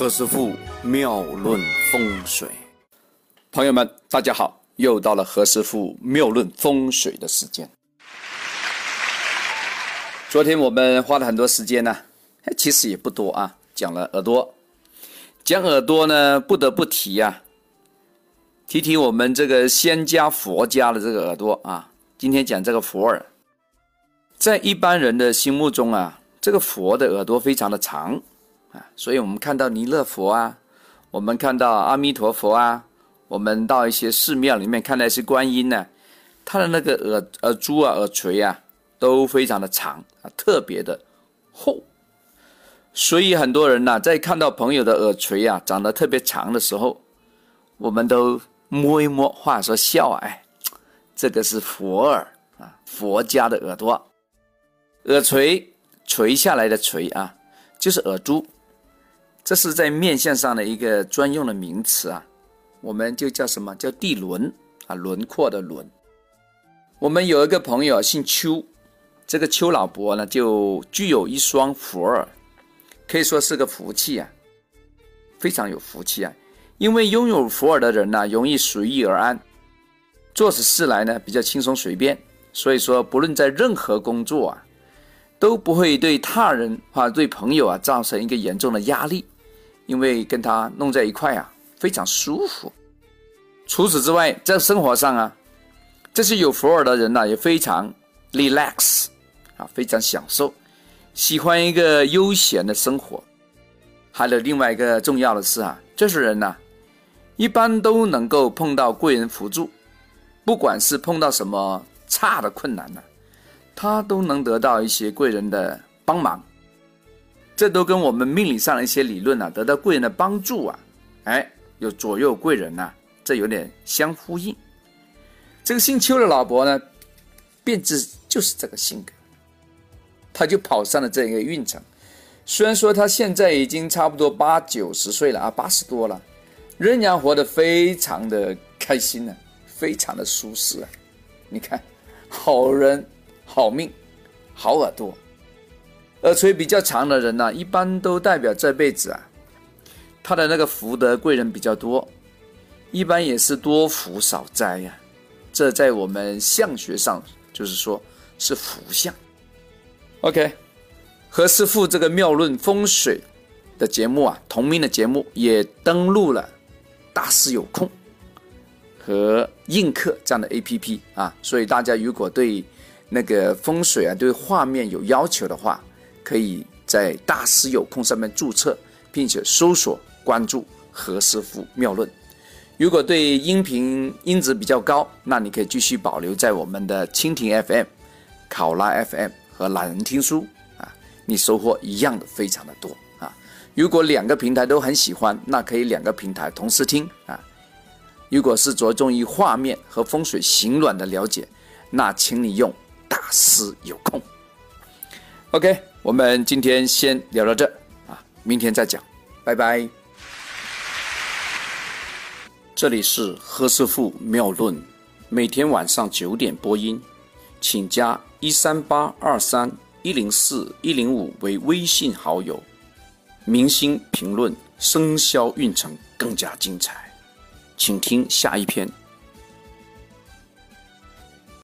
何师傅妙论风水，朋友们，大家好，又到了何师傅妙论风水的时间。昨天我们花了很多时间呢，其实也不多啊，讲了耳朵。讲耳朵呢，不得不提呀，提提我们这个仙家佛家的这个耳朵啊。今天讲这个佛耳，在一般人的心目中啊，这个佛的耳朵非常的长。啊，所以我们看到弥勒佛啊，我们看到阿弥陀佛啊，我们到一些寺庙里面看那些观音呢，他的那个耳耳珠啊、耳垂啊都非常的长啊，特别的厚。所以很多人呢，在看到朋友的耳垂啊长得特别长的时候，我们都摸一摸，话说笑哎，这个是佛耳啊，佛家的耳朵，耳垂垂下来的垂啊，就是耳珠。这是在面相上的一个专用的名词啊，我们就叫什么叫地轮啊，轮廓的轮。我们有一个朋友姓邱，这个邱老伯呢就具有一双佛耳，可以说是个福气啊，非常有福气啊。因为拥有佛耳的人呢，容易随遇而安，做起事来呢比较轻松随便，所以说不论在任何工作啊，都不会对他人啊对朋友啊造成一个严重的压力。因为跟他弄在一块啊，非常舒服。除此之外，在生活上啊，这些有福尔的人呢，也非常 relax 啊，非常享受，喜欢一个悠闲的生活。还有另外一个重要的是啊，这些人呢，一般都能够碰到贵人辅助，不管是碰到什么差的困难呢，他都能得到一些贵人的帮忙。这都跟我们命理上的一些理论呢，得到贵人的帮助啊，哎，有左右贵人呐，这有点相呼应。这个姓邱的老伯呢，便是就是这个性格，他就跑上了这一个运程。虽然说他现在已经差不多八九十岁了啊，八十多了，仍然活得非常的开心呢，非常的舒适啊。你看，好人好命，好耳朵。耳垂比较长的人呢，一般都代表这辈子啊，他的那个福德贵人比较多，一般也是多福少灾呀。这在我们相学上就是说是福相。OK，何师傅这个妙论风水的节目啊，同名的节目也登录了大师有空和映客这样的 APP 啊，所以大家如果对那个风水啊，对画面有要求的话，可以在大师有空上面注册，并且搜索关注何师傅妙论。如果对音频音质比较高，那你可以继续保留在我们的蜻蜓 FM、考拉 FM 和懒人听书啊，你收获一样的非常的多啊。如果两个平台都很喜欢，那可以两个平台同时听啊。如果是着重于画面和风水形卵的了解，那请你用师有空。OK。我们今天先聊到这啊，明天再讲，拜拜。这里是何师傅妙论，每天晚上九点播音，请加一三八二三一零四一零五为微信好友。明星评论生肖运程更加精彩，请听下一篇。